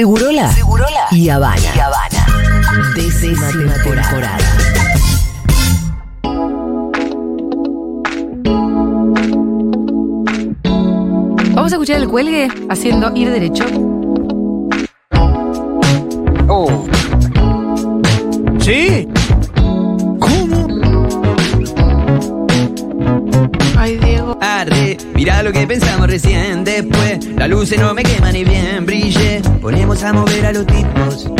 Segurola, y Habana. Y Habana. Décima temporada. Vamos a escuchar el cuelgue haciendo ir derecho. Oh. ¿Sí? ¿Cómo? Ay, Diego. Arre, mira lo que pensamos recién. Después, las luces no me queman ni bien brille. Ponemos a mover a los tipos.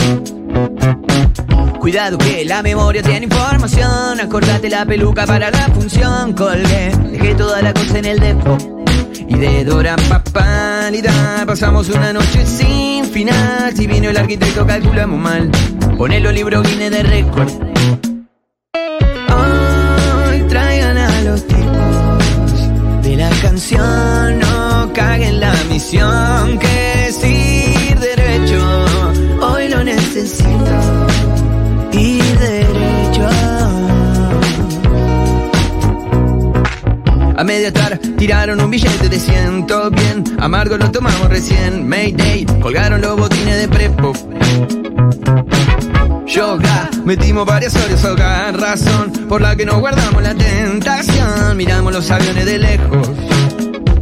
Cuidado que la memoria tiene información. Acordate la peluca para la función. Colgué, dejé toda la cosa en el depo. Y de Dora papalidad pasamos una noche sin final. Si vino el arquitecto, calculamos mal. Poné los libros Guinness de récord. Hoy traigan a los tipos de la canción. No caguen la misión A media tarde tiraron un billete de ciento bien. Amargo lo tomamos recién. Mayday, colgaron los botines de prepo. Yoga, metimos varias horas hogar, razón por la que no guardamos la tentación. Miramos los aviones de lejos.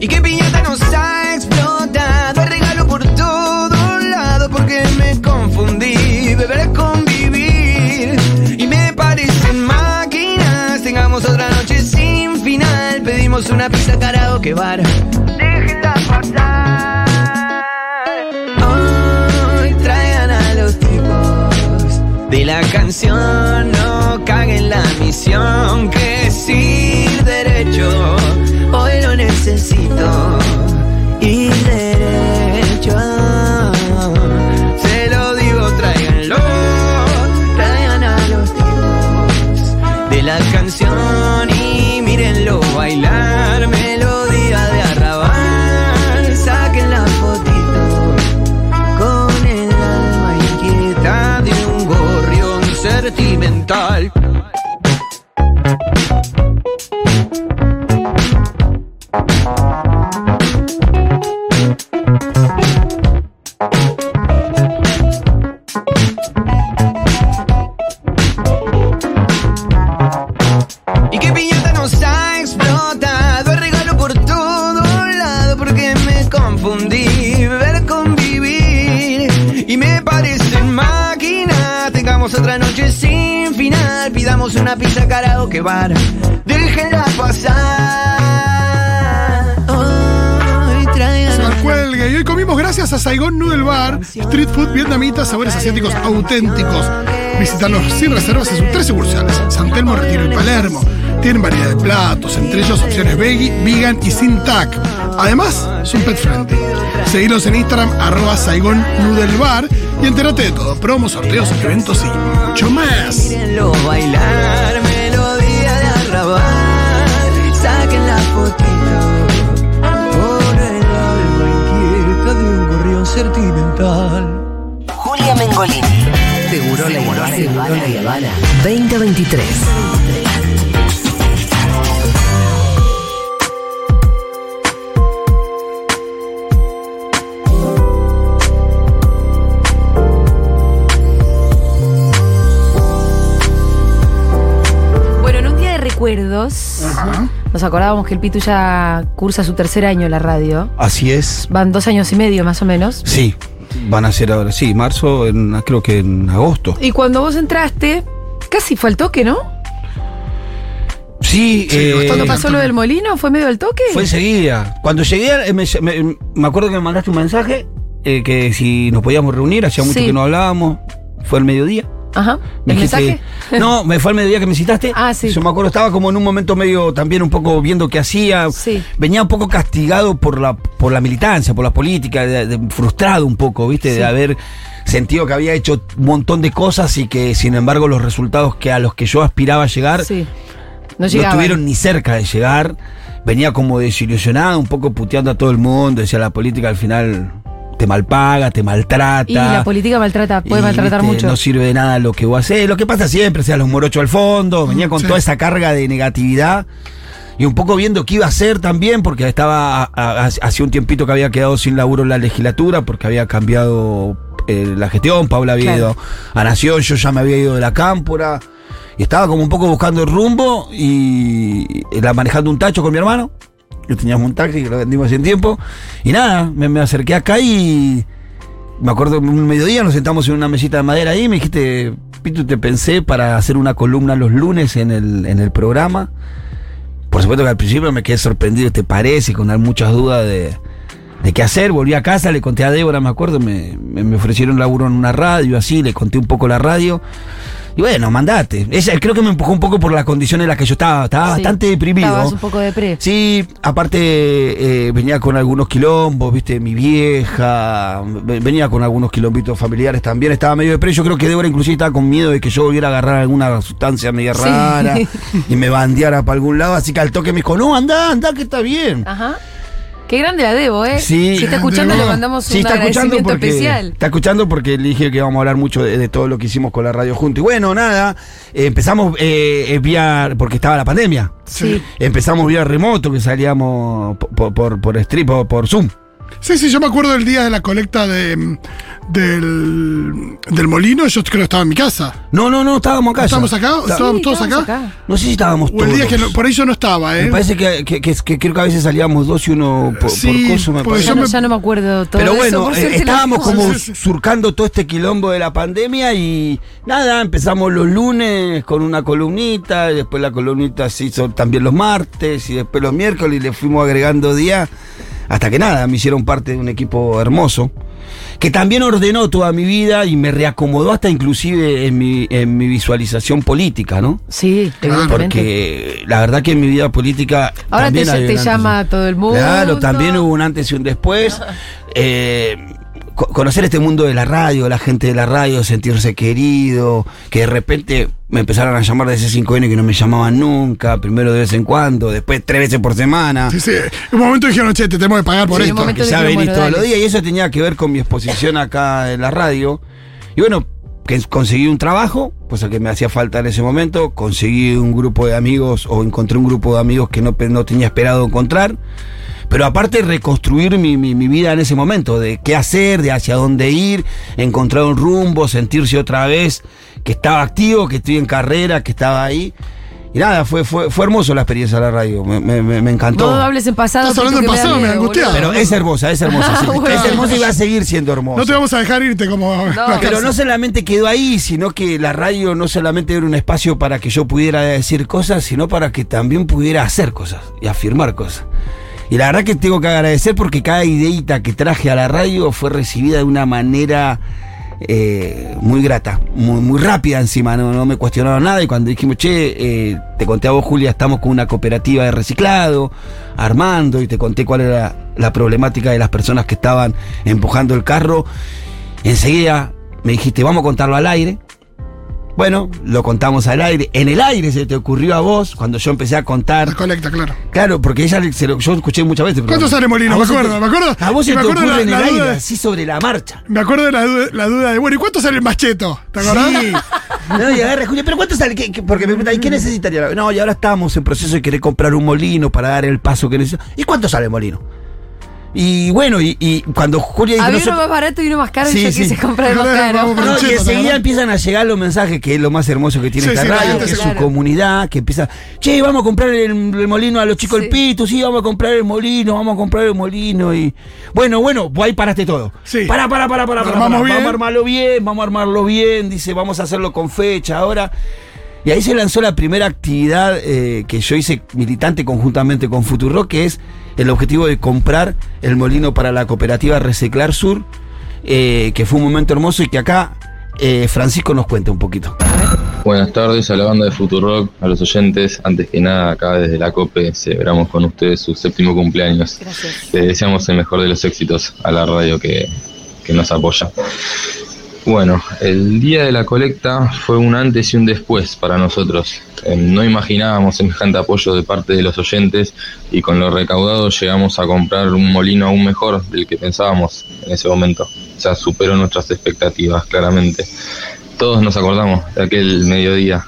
Y qué piñata nos ha explotado. El regalo por todos lados porque me confundí. Beber es Pedimos una pizza karaoke bar. Déjenla pasar. Hoy traigan a los tipos de la canción. No caguen la misión que es ir derecho. Hoy lo necesito. Ir derecho. die. Karaoke bar Déjenla pasar Hoy cuelgue. Y hoy comimos gracias a Saigon Noodle Bar, street food vietnamita, sabores asiáticos auténticos. Visítalos sin reservas en sus tres sucursales, San Telmo, Retiro y Palermo. Tienen variedad de platos, entre ellos opciones veggie, vegan y sin tac. Además, son pet friendly. Seguilos en Instagram, arroba Saigon Noodle Bar y entérate de todo, promos, sorteos, eventos y mucho más. Bailar, nos acordábamos que el Pitu ya cursa su tercer año en la radio. Así es. Van dos años y medio más o menos. Sí. Van a ser ahora, sí, marzo, en- creo que en agosto. Y cuando vos entraste, casi fue al toque, ¿no? Sí, Sí, eh, Cuando pasó lo del molino, ¿fue medio al toque? fue enseguida. Cuando llegué, eh, me, me- me acuerdo que me mandaste un mensaje eh, que si nos podíamos reunir, hacía mucho Sí. que no hablábamos. Fue al mediodía. Ajá. Me ¿El dijiste- mensaje? No, me fue al mediodía que me citaste. Ah, sí. Yo me acuerdo, estaba como en un momento medio también un poco viendo qué hacía. Sí. Venía un poco castigado por la, por la militancia, por la política, de- de- frustrado un poco, ¿viste? Sí. De haber sentido que había hecho un montón de cosas y que, sin embargo, los resultados que a los que yo aspiraba a llegar Sí. No no estuvieron ni cerca de llegar. Venía como desilusionado, un poco puteando a todo el mundo. Decía, la política al final te malpaga, te maltrata. Y la política maltrata, puede Y, maltratar viste, mucho. No sirve de nada lo que vos haces. Lo que pasa siempre, sea los morochos al fondo. Venía con sí. toda esa carga de negatividad. Y un poco viendo qué iba a hacer también, porque estaba hacía un tiempito que había quedado sin laburo en la legislatura, porque había cambiado eh, la gestión, Paula había Claro. ido a Nación, yo ya me había ido de la cámpora. Y estaba como un poco buscando el rumbo y era manejando un tacho con mi hermano. Yo teníamos un taxi que lo vendimos hace un tiempo. Y nada, me, acerqué acá y me acuerdo un mediodía nos sentamos en una mesita de madera ahí y me dijiste, Pitu, te pensé para hacer una columna los lunes en el, en el programa. Por supuesto que al principio me quedé sorprendido, ¿te parece? Con muchas dudas de, de qué hacer. Volví a casa, le conté a Débora, me acuerdo, me, me ofrecieron laburo en una radio, así, le conté un poco la radio. Y bueno, mandate. Ella creo que me empujó un poco por las condiciones en las que yo estaba. Estaba Sí. bastante deprimido. Estabas un poco de pre. Sí, aparte eh, venía con algunos quilombos, viste, mi vieja, ve- venía con algunos quilombitos familiares también, estaba medio de Yo creo que Débora inclusive estaba con miedo de que yo volviera a agarrar alguna sustancia media Sí. rara y me bandeara para algún lado, así que al toque me dijo, no, anda, anda, que está bien. Ajá. Qué grande la debo, ¿eh? Sí. Si está escuchando, Debo. le mandamos Sí, un está agradecimiento porque especial. está escuchando porque le dije que íbamos a hablar mucho de, de todo lo que hicimos con la radio juntos. Y bueno, nada, eh, empezamos eh, eh, vía porque estaba la pandemia. Sí. Empezamos vía remoto, que salíamos por, por, por, por por, por Zoom. Sí, sí, yo me acuerdo del día de la colecta de, mm, del, del molino, yo creo que estaba en mi casa. No, no, no, estábamos acá. ya. ¿Estamos acá? Está- ¿Estábamos Sí, todos acá? No sé si estábamos O todos. el día que no- por ahí yo no estaba, ¿eh? Me parece que, que, que- que creo que a veces salíamos dos y uno por, Sí, por coso, me porque parece. Ya no, me- ya no me acuerdo todo Pero bueno, eh, estábamos como Sí, sí, sí. surcando todo este quilombo de la pandemia y nada, empezamos los lunes con una columnita, y después la columnita se hizo también los martes y después los miércoles y le fuimos agregando días hasta que nada, me hicieron parte de un equipo hermoso que también ordenó toda mi vida y me reacomodó hasta inclusive en mi, en mi visualización política, ¿no? Sí. Porque la verdad que en mi vida política. Ahora te, llama todo el mundo. Claro, también hubo un antes y un después. Eh, conocer este mundo de la radio, la gente de la radio, sentirse querido, que de repente me empezaron a llamar de C5N que no me llamaban nunca, primero de vez en cuando, después tres veces por semana. Sí, sí. En un momento dijeron, che, te tenemos que pagar por Sí, esto. Que ya venís todos los días y eso tenía que ver con mi exposición acá en la radio. Y bueno, que conseguí un trabajo, cosa que me hacía falta en ese momento, conseguí un grupo de amigos o encontré un grupo de amigos que no, no tenía esperado encontrar. Pero aparte reconstruir mi, mi- mi vida en ese momento, de qué hacer, de hacia dónde ir, encontrar un rumbo, sentirse otra vez que estaba activo, que estoy en carrera, que estaba ahí. Y nada, fue, fue, fue hermoso la experiencia de la radio, me, me- me- me encantó. No hables en pasado. Estás hablando en me pasado, me boludo. Pero es hermosa, es hermosa. sí. Bueno. Es hermosa y va a seguir siendo hermosa. No te vamos a dejar irte como. la Pero no solamente quedó ahí, sino que la radio no solamente era un espacio para que yo pudiera decir cosas, sino para que también pudiera hacer cosas y afirmar cosas. Y la verdad que tengo que agradecer porque cada ideita que traje a la radio fue recibida de una manera eh, muy grata, muy, muy rápida encima, no, no me cuestionaron nada. Y cuando dijimos, che, eh, te conté a vos, Julia, estamos con una cooperativa de reciclado, armando, y te conté cuál era la problemática de las personas que estaban empujando el carro. Enseguida me dijiste, vamos a contarlo al aire. Bueno, lo contamos al aire. En el aire se te ocurrió a vos cuando yo empecé a contar. Claro. Claro, porque ella se lo- yo escuché muchas veces. pero- ¿Cuánto sale Molino? Me acuerdo, te- me acuerdo. A vos se me te acuerdo ocurre la- en la el aire, de- así sobre la marcha. Me acuerdo de la duda, la duda de, bueno, ¿y cuánto sale el macheto? ¿Te acordás? Sí. No, y agarra, Julia, pero ¿cuánto sale? ¿Qué- qué? porque me preguntan, ¿y qué necesitaría? No, y ahora estamos en proceso de querer comprar un molino para dar el paso que necesito. ¿Y cuánto sale el molino? Y bueno, y, y cuando Julia dijo, Había "Nosotros- uno más barato y uno más caro Sí, y yo sí. quise comprar el más caro. No, y Cheto, ¿te enseguida empiezan a llegar los mensajes, que es lo más hermoso que tiene Sí, esta radio, que es su comunidad, que empieza, che, vamos a comprar el, el molino a los chicos Sí. del Pitu, sí, vamos a comprar el molino, vamos a comprar el molino y bueno, bueno, vos ahí paraste todo. Sí. Para, para, para, para. bien. vamos a armarlo bien, vamos a armarlo bien, dice, vamos a hacerlo con fecha ahora. Y ahí se lanzó la primera actividad eh, que yo hice militante conjuntamente con Futurock, que es el objetivo de comprar el molino para la cooperativa Reciclar Sur, eh, que fue un momento hermoso y que acá eh, Francisco nos cuenta un poquito. Buenas tardes a la banda de Futurock, a los oyentes. Antes que nada, acá desde la COPE celebramos con ustedes su séptimo cumpleaños. Gracias. Le deseamos el mejor de los éxitos a la radio que, que nos apoya. Bueno, el día de la colecta fue un antes y un después para nosotros. Eh, no imaginábamos semejante apoyo de parte de los oyentes y con lo recaudado llegamos a comprar un molino aún mejor del que pensábamos en ese momento. O sea, superó nuestras expectativas, claramente. Todos nos acordamos de aquel mediodía.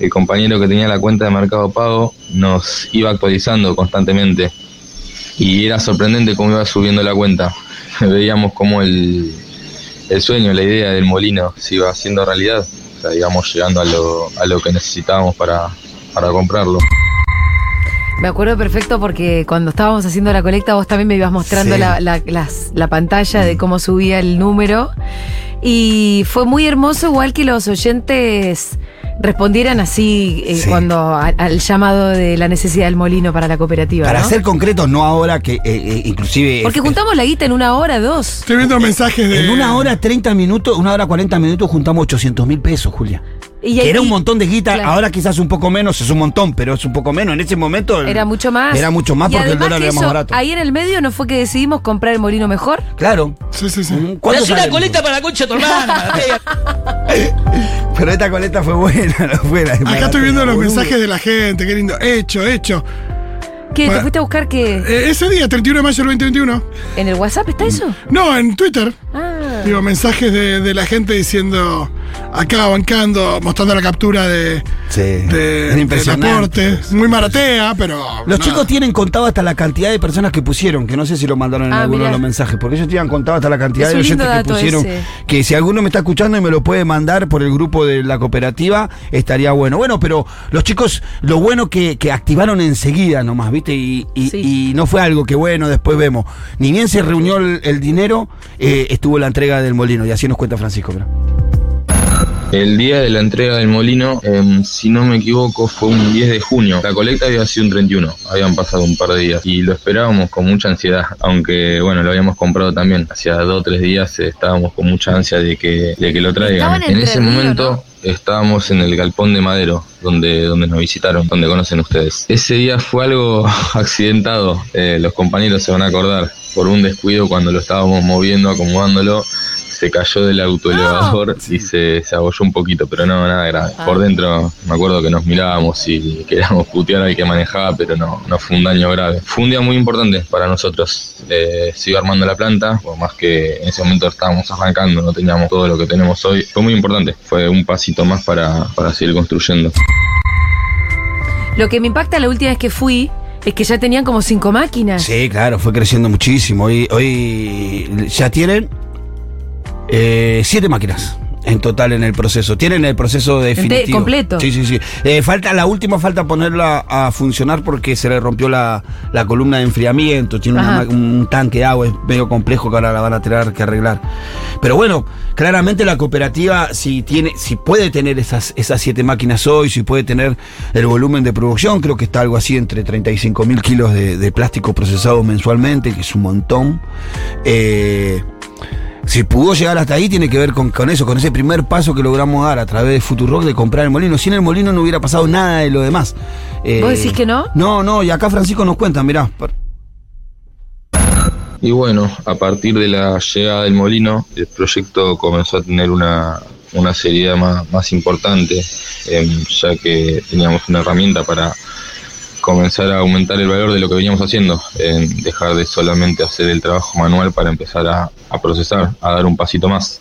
El compañero que tenía la cuenta de Mercado Pago nos iba actualizando constantemente y era sorprendente cómo iba subiendo la cuenta. Veíamos cómo el, el sueño, la idea del molino se iba haciendo realidad. O sea, íbamos llegando a lo, a lo que necesitábamos para, para comprarlo. Me acuerdo perfecto porque cuando estábamos haciendo la colecta vos también me ibas mostrando Sí. la, la- las- la pantalla de cómo subía el número. Y fue muy hermoso igual que los oyentes respondieran así eh, Sí. cuando a- al llamado de la necesidad del molino para la cooperativa. Para ¿no? ser concretos, no ahora que eh, eh, inclusive... Porque eh, juntamos la guita en una hora, dos. Estoy viendo mensajes de. En una hora 30 minutos, una hora 40 minutos juntamos 800 mil pesos, Julia. Y que era un montón de guita, claro. ahora quizás un poco menos, es un montón, pero es un poco menos. En ese momento el- Era mucho más. Era mucho más Y porque el dólar que era más eso, barato. Ahí en el medio no fue que decidimos comprar el molino mejor. Claro. Sí, sí, sí. ¿Cuánto Haz una coleta para la concha de tu hermana. Pero esta coleta fue buena, no fue la Acá estoy viendo los mensajes de la gente, qué lindo. Hecho, hecho. ¿Qué? ¿Te fuiste a buscar qué? Eh, ese día, 31 de mayo del 2021. ¿En el WhatsApp está eso? No, en Twitter. Ah. Digo, mensajes de, de la gente diciendo, acá bancando, mostrando la captura de, Sí. de, aporte. Muy maratea, pero. Los nada. chicos tienen contado hasta la cantidad de personas que pusieron, que no sé si lo mandaron en Ah, alguno mirá. de los mensajes, porque ellos tienen contado hasta la cantidad Es de oyentes que pusieron. ese. Que si alguno me está escuchando y me lo puede mandar por el grupo de la cooperativa, estaría bueno. Bueno, pero los chicos, lo bueno que, que activaron enseguida nomás, ¿viste? Y, y- Sí. y no fue algo que bueno, después vemos. Ni bien se reunió el, el dinero, eh, estuvo la entrega del molino, y así nos cuenta Francisco. mirá. El día de la entrega del molino, em, si no me equivoco, fue un 10 de junio. La colecta había sido un 31, habían pasado un par de días y lo esperábamos con mucha ansiedad, aunque bueno, lo habíamos comprado también. Hacía dos o tres días eh, estábamos con mucha ansia de que, de que lo traigan. En ese momento estábamos en el galpón de Madero, donde, donde nos visitaron, donde conocen ustedes. Ese día fue algo accidentado, eh, los compañeros se van a acordar, por un descuido cuando lo estábamos moviendo, acomodándolo se cayó del autoelevador y se, se abolló un poquito, pero no, nada grave. Por dentro me acuerdo que nos mirábamos y queríamos putear al que manejaba, pero no, no fue un daño grave. Fue un día muy importante para nosotros. Eh, iba armando la planta, por más que en ese momento estábamos arrancando, no teníamos todo lo que tenemos hoy. Fue muy importante, fue un pasito más para, para seguir construyendo. Lo que me impacta la última vez que fui es que ya tenían como cinco máquinas. Sí, claro, fue creciendo muchísimo. Hoy, hoy ya tienen eh, siete máquinas en total en el proceso. Tienen el proceso definitivo. completo. Sí, sí, sí. Eh, falta, la última falta ponerla a funcionar porque se le rompió la, la columna de enfriamiento. Tiene una un tanque de agua, es medio complejo que ahora la van a tener que arreglar. Pero bueno, claramente la cooperativa, si tiene, si puede tener esas, esas siete máquinas hoy, si puede tener el volumen de producción, creo que está algo así entre 35 mil kilos de, de plástico procesado mensualmente, que es un montón. Eh, si pudo llegar hasta ahí, tiene que ver con, con eso, con ese primer paso que logramos dar a través de Futurock de comprar el molino. Sin el molino no hubiera pasado nada de lo demás. Eh, ¿Vos decís que no? No, no, y acá Francisco nos cuenta, mirá. Y bueno, a partir de la llegada del molino, el proyecto comenzó a tener una, una seriedad más, más importante, em, ya que teníamos una herramienta para comenzar a aumentar el valor de lo que veníamos haciendo, en dejar de solamente hacer el trabajo manual para empezar a, procesar, a dar un pasito más.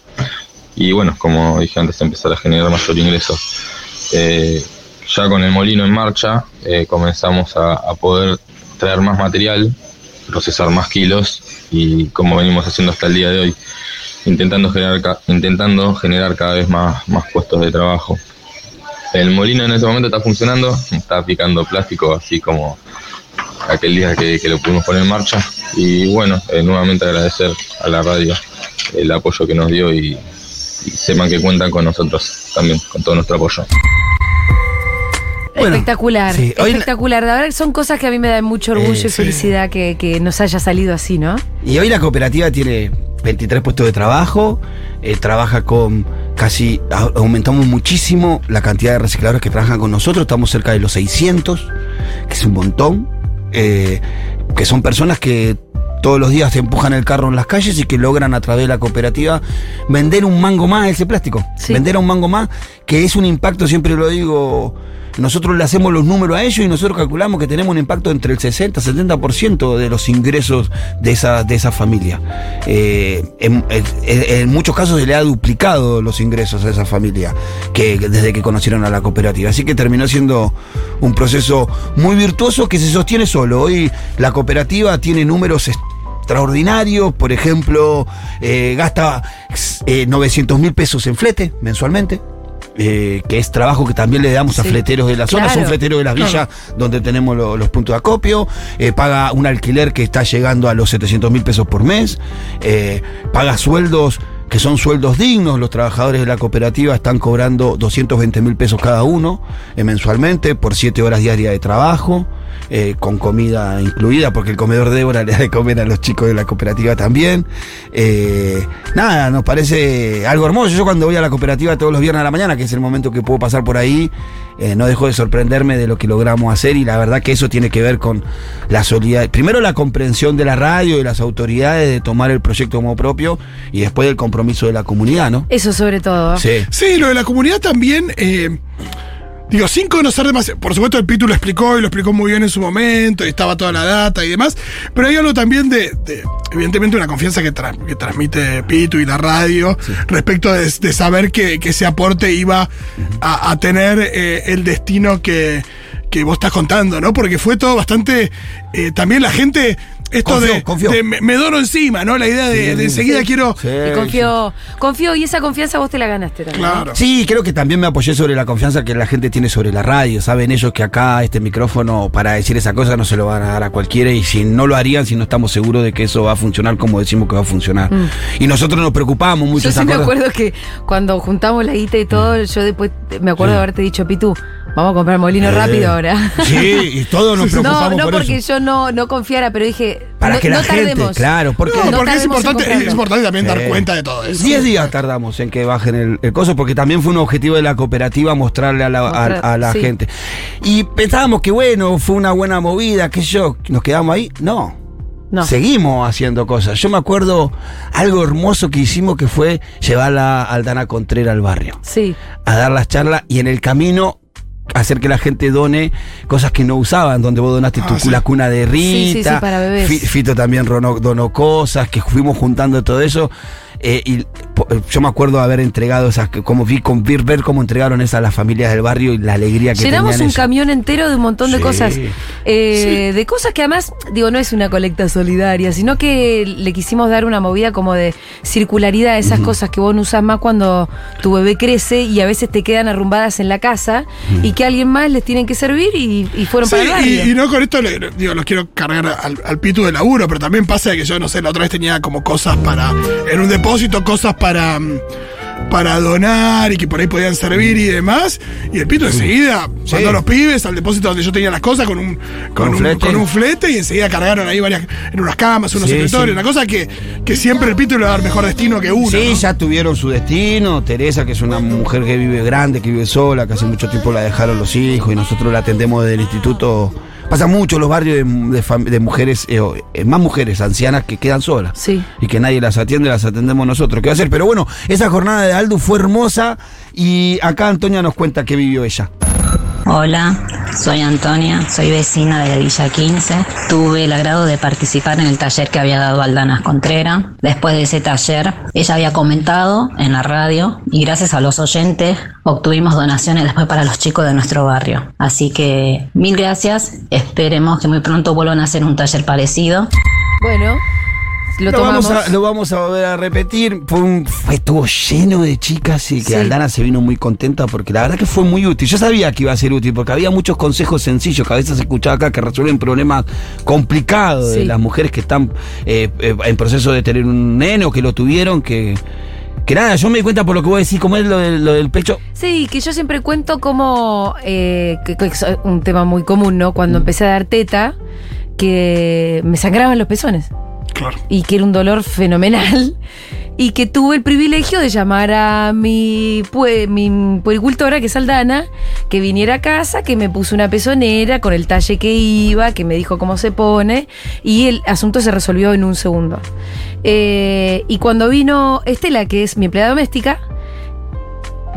Y bueno, como dije antes, empezar a generar mayor ingreso. Eh, ya con el molino en marcha, eh, comenzamos a, a poder traer más material, procesar más kilos y como venimos haciendo hasta el día de hoy, intentando generar, intentando generar cada vez más, más puestos de trabajo. El molino en este momento está funcionando, está picando plástico así como aquel día que, que lo pudimos poner en marcha. Y bueno, eh, nuevamente agradecer a la radio el apoyo que nos dio y, y sepan que cuentan con nosotros también, con todo nuestro apoyo. Bueno, espectacular, sí, espectacular. La verdad son cosas que a mí me dan mucho orgullo Eh, y sí. felicidad que, que nos haya salido así, ¿no? Y hoy la cooperativa tiene 23 puestos de trabajo, eh, trabaja con casi, aumentamos muchísimo la cantidad de recicladores que trabajan con nosotros, estamos cerca de los 600, que es un montón, eh, que son personas que todos los días te empujan el carro en las calles y que logran a través de la cooperativa vender un mango más ese plástico, Sí. vender a un mango más, que es un impacto, siempre lo digo, nosotros le hacemos los números a ellos y nosotros calculamos que tenemos un impacto entre el 60 y 70% de los ingresos de esa, de esa familia. Eh, en, muchos casos se le ha duplicado los ingresos a esa familia que desde que conocieron a la cooperativa. Así que terminó siendo un proceso muy virtuoso que se sostiene solo. Hoy la cooperativa tiene números extraordinarios, por ejemplo, eh, gasta eh, 900 mil pesos en flete mensualmente. Eh, que es trabajo que también le damos a fleteros de la zona, Claro. son fleteros de las villas donde tenemos lo- los puntos de acopio, eh, paga un alquiler que está llegando a los 700 mil pesos por mes, eh, paga sueldos que son sueldos dignos, los trabajadores de la cooperativa están cobrando 220 mil pesos cada uno mensualmente por 7 horas diarias de trabajo, eh, con comida incluida, porque el comedor de Débora le da de comer a los chicos de la cooperativa también. Eh, nada, nos parece algo hermoso. Yo cuando voy a la cooperativa todos los viernes a la mañana, que es el momento que puedo pasar por ahí, eh, no dejo de sorprenderme de lo que logramos hacer y la verdad que eso tiene que ver con la solidaridad. Primero la comprensión de la radio y de las autoridades de tomar el proyecto como propio y después el compromiso de la comunidad, ¿no? Eso sobre todo. Sí. Sí, lo de la comunidad también. Digo, sin conocer demasiado. Por supuesto, el Pitu lo explicó y lo explicó muy bien en su momento, y estaba toda la data y demás. Pero hay algo también de, de, evidentemente, una confianza que, tra- que transmite Pitu y la radio respecto de, de saber que, que ese aporte iba a, a tener eh, el destino que, que vos estás contando, ¿no? Porque fue todo bastante. eh, también la gente. Esto Confió, de, confió. de me, me dono encima, ¿no? La idea de, Sí. de enseguida quiero. Sí, Y confío, confío y esa confianza vos te la ganaste también. Claro. Sí, creo que también me apoyé sobre la confianza que la gente tiene sobre la radio. Saben ellos que acá este micrófono para decir esa cosa no se lo van a dar a cualquiera y si no lo harían, si no estamos seguros de que eso va a funcionar como decimos que va a funcionar. Y nosotros nos preocupamos mucho. Yo ¿se sí me acuerdo que cuando juntamos la guita y todo, yo después me acuerdo Sí. de haberte dicho, Pitu, vamos a comprar molino Eh, rápido ahora. Sí, y todos nos No, preocupamos no por porque eso. yo no, no confiara, pero dije, Para no, que la no gente, tardemos. claro, porque- No, No porque es importante, es importante también dar cuenta de todo eso. 10 días tardamos en que bajen el, el coso, porque también fue un objetivo de la cooperativa mostrarle a la, a- Mostrar, a la sí. gente. Y pensábamos que bueno, fue una buena movida, qué sé yo, nos quedamos ahí. No. No. Seguimos haciendo cosas. Yo me acuerdo algo hermoso que hicimos que fue llevarla a Aldana Contrera al barrio, Sí, a dar las charlas y en el camino hacer que la gente done cosas que no usaban, donde vos donaste tu, Ah, sí. la cuna de Rita, Sí, sí, sí, para bebés. Fito también donó cosas, que fuimos juntando todo eso. eh, y yo me acuerdo haber entregado esas, como vi, con, ver, cómo entregaron esas a las familias del barrio y la alegría que Llenamos tenían un camión entero de un montón de Sí. cosas. Eh, De cosas que además, digo, no es una colecta solidaria, sino que le quisimos dar una movida como de circularidad a esas cosas que vos no usás más cuando tu bebé crece y a veces te quedan arrumbadas en la casa y que a alguien más les tienen que servir y, y fueron Sí, para el barrio. y, y no con esto le- digo, los quiero cargar al, al pitu de laburo, pero también pasa de que yo, no sé, la otra vez tenía como cosas para, en un depósito, cosas para, mm, para donar y que por ahí podían servir y demás. Y el pitu enseguida mandó a los pibes al depósito donde yo tenía las cosas con un, con, un un, flete. con un flete y enseguida cargaron ahí varias, en unas camas, unos Sí, una cosa que, que siempre el pitu le va a dar mejor destino que uno. Sí, ¿no? ya tuvieron su destino. Teresa, que es una mujer que vive grande, que vive sola, que hace mucho tiempo la dejaron los hijos y nosotros la atendemos desde el instituto. Pasa mucho en los barrios de, de fam- de mujeres, eh, eh, más mujeres ancianas que quedan solas. Sí. Y que nadie las atiende, las atendemos nosotros. ¿Qué va a hacer? Pero bueno, esa jornada de Aldu fue hermosa y acá Antonia nos cuenta qué vivió ella. Hola, soy Antonia, soy vecina de la Villa 15. Tuve el agrado de participar en el taller que había dado Aldanas Contrera. Después de ese taller, ella había comentado en la radio y gracias a los oyentes obtuvimos donaciones después para los chicos de nuestro barrio. Así que mil gracias, esperemos que muy pronto vuelvan a hacer un taller parecido. Bueno, lo, vamos a, lo vamos a volver a repetir. Fue, un, fue estuvo lleno de chicas y que Sí. Aldana se vino muy contenta porque la verdad que fue muy útil. Yo sabía que iba a ser útil porque había muchos consejos sencillos que a veces escuchaba acá que resuelven problemas complicados de las mujeres que están eh, eh, en proceso de tener un nene o que lo tuvieron. Que, que nada, yo me di cuenta por lo que vos decís, cómo es lo, del- lo del pecho. Sí, que yo siempre cuento como, eh, que, que es un tema muy común, ¿no? Mm. Cuando empecé a dar teta, que me sangraban los pezones. Y que era un dolor fenomenal y que tuve el privilegio de llamar a mi, pue- mi puericultora, que es Aldana, que viniera a casa, que me puso una pezonera con el talle que iba, que me dijo cómo se pone y el asunto se resolvió en un segundo. Eh, y cuando vino Estela, que es mi empleada doméstica,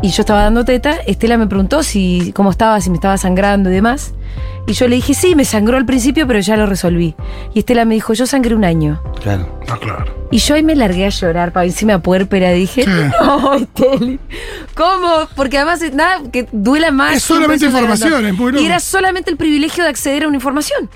y yo estaba dando teta, Estela me preguntó si cómo estaba, si me estaba sangrando y demás. Y yo le dije, sí, me sangró al principio, pero ya lo resolví. Y Estela me dijo, yo sangré un año. Claro. Ah, claro. Y yo ahí me largué a llorar, para encima puérpera. Dije, Sí. no, Esteli, ¿cómo? Porque además nada que duela más. Es solamente información, es muy. Y era solamente el privilegio de acceder a una información.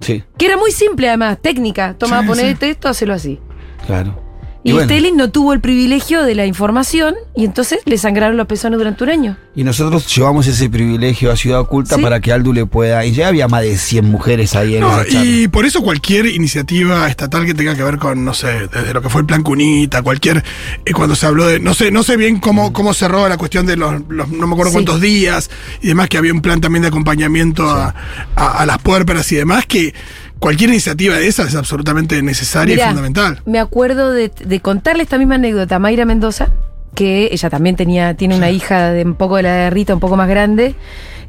Sí, Que era muy simple además, técnica. Toma, Sí, ponete esto, hacelo así. claro. Y, Y bueno. Stelin no tuvo el privilegio de la información y entonces le sangraron los pezones durante un año. Y nosotros llevamos ese privilegio a Ciudad Oculta Sí. para que Aldu le pueda. Y ya había más de 100 mujeres ahí en No, esa y por eso cualquier iniciativa estatal que tenga que ver con, no sé, desde lo que fue el plan Cunita, cualquier, eh, cuando se habló de, no sé, no sé bien cómo, cómo cerró la cuestión de los, los- no me acuerdo Sí. cuántos días y demás, que había un plan también de acompañamiento a, a- a las puérperas y demás, que cualquier iniciativa de esas es absolutamente necesaria Mirá, y fundamental. Me acuerdo de, de contarle esta misma anécdota a Mayra Mendoza, que ella también tenía, tiene una hija de un poco de la de Rita, un poco más grande.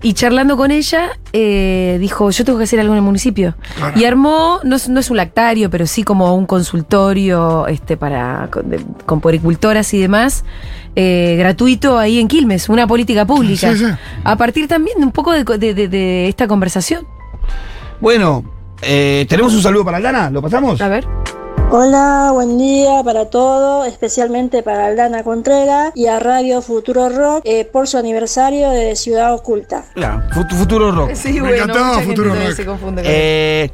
Y charlando con ella, eh, dijo, yo tengo que hacer algo en el municipio. Claro. Y armó, no, es- no es un lactario, pero sí como un consultorio este, para, con, de- con puericultoras y demás, eh, gratuito ahí en Quilmes, una política pública. Sí, sí. A partir también de un poco de, de- de- de esta conversación. Bueno, eh, tenemos un saludo para Lana, ¿lo pasamos? A ver. Hola, buen día para todos, especialmente para Aldana Contreras y a Radio Futuro Rock eh, por su aniversario de Ciudad Oculta. Claro, Fut- Futuro Rock. Sí, Me bueno, encantaba mucha gente Futuro Rock. se confunde con Eh,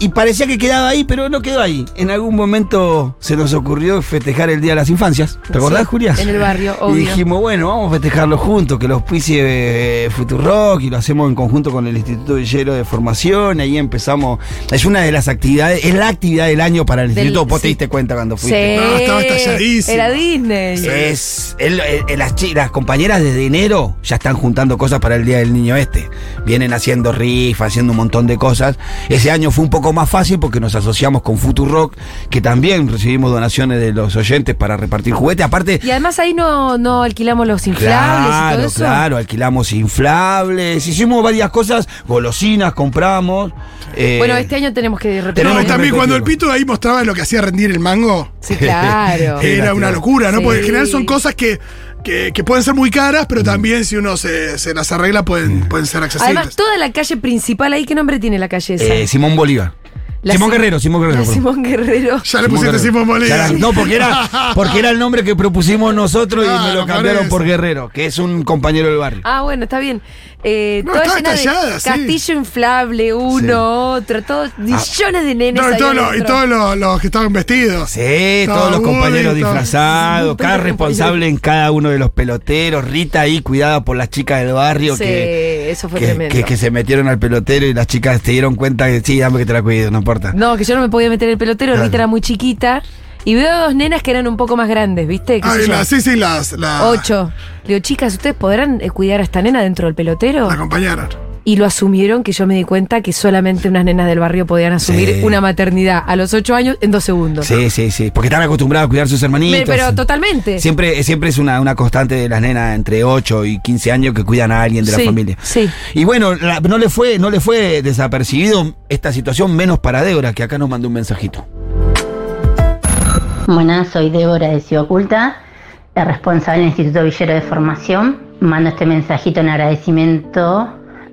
y parecía que quedaba ahí, pero no quedó ahí. En algún momento se nos ocurrió festejar el Día de las Infancias. ¿Te acordás, Sí, Julia? en el barrio, Y obvio. dijimos, bueno, vamos a festejarlo juntos, que lo auspicie eh, Futurock y lo hacemos en conjunto con el Instituto Villero de Formación. Ahí empezamos. Es una de las actividades, es la actividad del año para el Del- instituto. Vos te sí. diste cuenta cuando Sí, fuiste. No, estaba estalladísimo. Era Disney. Es el- el- las, las compañeras desde enero ya están juntando cosas para el Día del Niño Este. Vienen haciendo rifas, haciendo un montón de cosas. Ese año fue un poco más fácil porque nos asociamos con Futurock, que también recibimos donaciones de los oyentes para repartir juguetes. Aparte, Y además ahí no, no alquilamos los inflables y claro, todo eso. claro, alquilamos inflables, hicimos varias cosas, golosinas compramos. eh, Bueno, este año tenemos que repetir. Tenemos No, también cuando el pito ahí mostraba lo que hacía rendir el mango, Sí, claro. Era una locura, ¿no? Sí. Porque en general son cosas que, que, que pueden ser muy caras, pero también si uno se, se las arregla pueden, pueden ser accesibles. Además, toda la calle principal ahí, ¿qué nombre tiene la calle esa? eh, Simón Bolívar. La Simón Sim- Guerrero, Simón Guerrero. la. Simón Guerrero. ya le pusiste. Simón Bolívar. no, porque era, porque era el nombre que propusimos nosotros y me lo cambiaron por. Guerrero, que es un compañero del barrio. Ah, bueno, está bien. Eh, No, toda llena de estallada, sí. castillo inflable, uno, otro, todos millones de nenes. No, y ahí todos los, y todos los, los que estaban vestidos. Sí, Estaba todos los compañeros disfrazados, cada responsable en cada uno de los peloteros, Rita ahí cuidada por las chicas del barrio Sí, que, eso fue que, tremendo. que- que se metieron al pelotero y las chicas se dieron cuenta que sí, dame que te la cuido, no importa. No, que yo no me podía meter en el pelotero, Claro. Rita era muy chiquita. Y veo dos nenas que eran un poco más grandes, ¿viste? ¿Qué sé Ay, yo? las, sí, sí, las. La, Ocho. Le digo, chicas, ¿ustedes podrán eh, cuidar a esta nena dentro del pelotero? La acompañaron. Y lo asumieron que yo me di cuenta que solamente unas nenas del barrio podían asumir Sí. una maternidad a los ocho años en dos segundos. Sí, sí, sí, porque están acostumbrados a cuidar a sus hermanitos. pero totalmente. Siempre, siempre es una, una constante de las nenas entre 8 y 15 años que cuidan a alguien de Sí, la familia. sí. Y bueno, la- no, le fue, no le fue desapercibido esta situación, menos para Débora, que acá nos mandó un mensajito. Buenas, soy Débora de Ciudad la responsable del Instituto Villero de Formación. Mando este mensajito en agradecimiento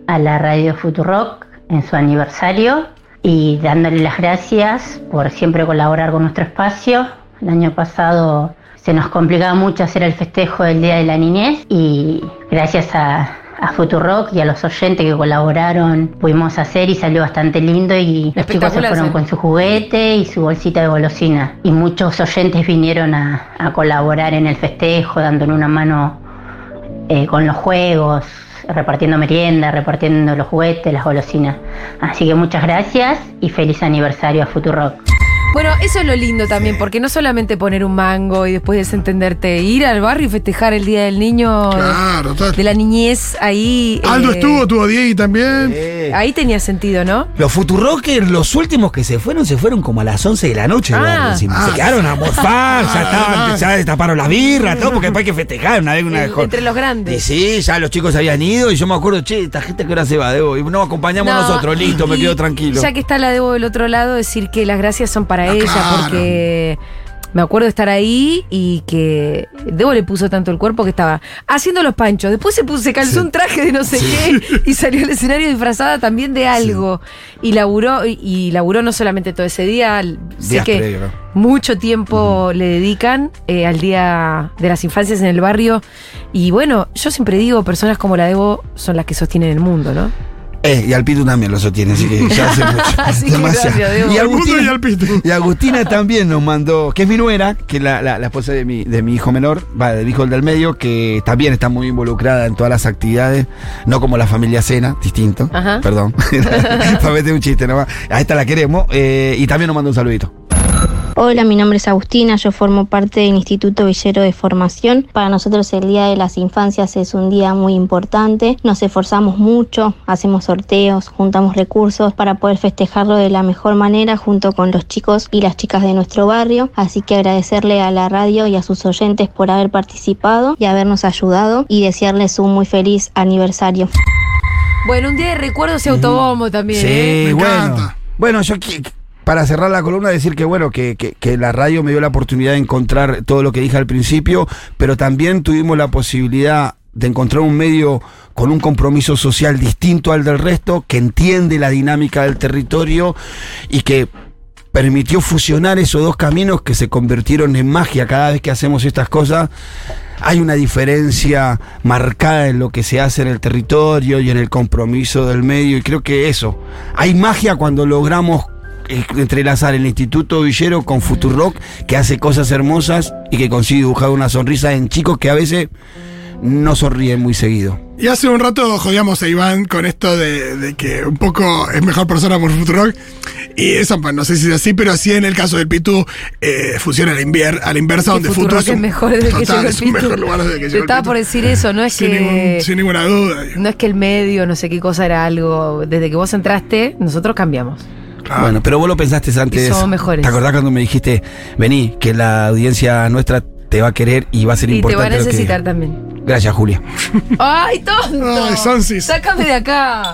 a la radio Futurock en su aniversario y dándole las gracias por siempre colaborar con nuestro espacio. El año pasado se nos complicaba mucho hacer el festejo del Día de la Niñez y gracias a, a Futurock y a los oyentes que colaboraron pudimos hacer y salió bastante lindo y los chicos se fueron con su juguete y su bolsita de golosina. Y muchos oyentes vinieron a, a colaborar en el festejo, dándole una mano eh, con los juegos, repartiendo merienda, repartiendo los juguetes, las golosinas. Así que muchas gracias y feliz aniversario a Futurock. Bueno, eso es lo lindo también, porque no solamente poner un mango y después desentenderte, ir al barrio y festejar el Día del Niño, Claro, total. de la niñez, ahí... Aldo eh, estuvo, tuvo Diego también. Ahí tenía sentido, ¿no? Los Futurockers, los últimos que se fueron, se fueron como a las 11 de la noche. Ah. barrio encima. Ah. se quedaron a morfar, ya Ah, estaban, ah. ya destaparon la birra, todo, porque después hay que festejar una vez una El- mejor. entre los grandes. Y sí, ya los chicos habían ido y yo me acuerdo, che, esta gente que ahora se va, Debo, y no acompañamos No, nosotros, listo, me quedo tranquilo. Ya que está la Debo del otro lado, decir que las gracias son para Ah, ella, claro. porque me acuerdo de estar ahí y que Debo le puso tanto el cuerpo que estaba haciendo los panchos. Después se, puso, se calzó un traje de no sé qué y salió al escenario disfrazada también de algo. Y laburó, y, laburó no solamente todo ese día, sé que mucho tiempo le dedican eh, al Día de las Infancias en el barrio. Y bueno, yo siempre digo, personas como la Debo son las que sostienen el mundo, ¿no? Eh, y al Pitu también lo sostiene, así que ya hace mucho. Así que Demasiado. gracias, Diego. y, Agustina, y al Pitu. y Agustina también nos mandó, que es mi nuera, que es la, la- la esposa de mi, de mi hijo menor, va, del hijo del medio, que también está muy involucrada en todas las actividades, no como la familia Cena, distinto. Ajá. Perdón. Para meter un chiste nomás. A esta la queremos. eh, y también nos mandó un saludito. Hola, mi nombre es Agustina, yo formo parte del Instituto Villero de Formación. Para nosotros el Día de las Infancias es un día muy importante, nos esforzamos mucho, hacemos sorteos, juntamos recursos para poder festejarlo de la mejor manera junto con los chicos y las chicas de nuestro barrio. Así que agradecerle a la radio y a sus oyentes por haber participado y habernos ayudado y desearles un muy feliz aniversario. Bueno, un día de recuerdos y autobombo también. ¿eh? Sí, Me bueno. encanta. Bueno, yo para cerrar la columna decir que bueno, que, la radio me dio la oportunidad de encontrar todo lo que dije al principio, pero también tuvimos la posibilidad de encontrar un medio con un compromiso social distinto al del resto, que entiende la dinámica del territorio y que permitió fusionar esos dos caminos que se convirtieron en magia cada vez que hacemos estas cosas. Hay una diferencia marcada en lo que se hace en el territorio y en el compromiso del medio y creo que eso, hay magia cuando logramos entrelazar el Instituto Villero con Futurock que hace cosas hermosas y que consigue dibujar una sonrisa en chicos que a veces no sonríen muy seguido. Y hace un rato jodíamos a Iván con esto de, de que un poco es mejor persona por Futurock. Y eso, pues, no sé si es así, pero sí en el caso del Pitu eh, funciona a la, invier- a la inversa, donde Futurock Futu es mejor desde que total, llegó el es un Pitu. mejor lugar desde que llegó el estaba Pitu. por decir eso, no es sin, que. ningún- sin ninguna duda. No es que el medio, no sé qué cosa era algo. Desde que vos entraste, nosotros cambiamos. Claro. Bueno, pero vos lo pensaste antes. Y somos mejores. ¿Te acordás cuando me dijiste, vení, que la audiencia nuestra te va a querer y va a ser Y te importante? va a que necesitar también. Gracias, Julia. ¡Ay, tonto! Ay. Sácame de acá.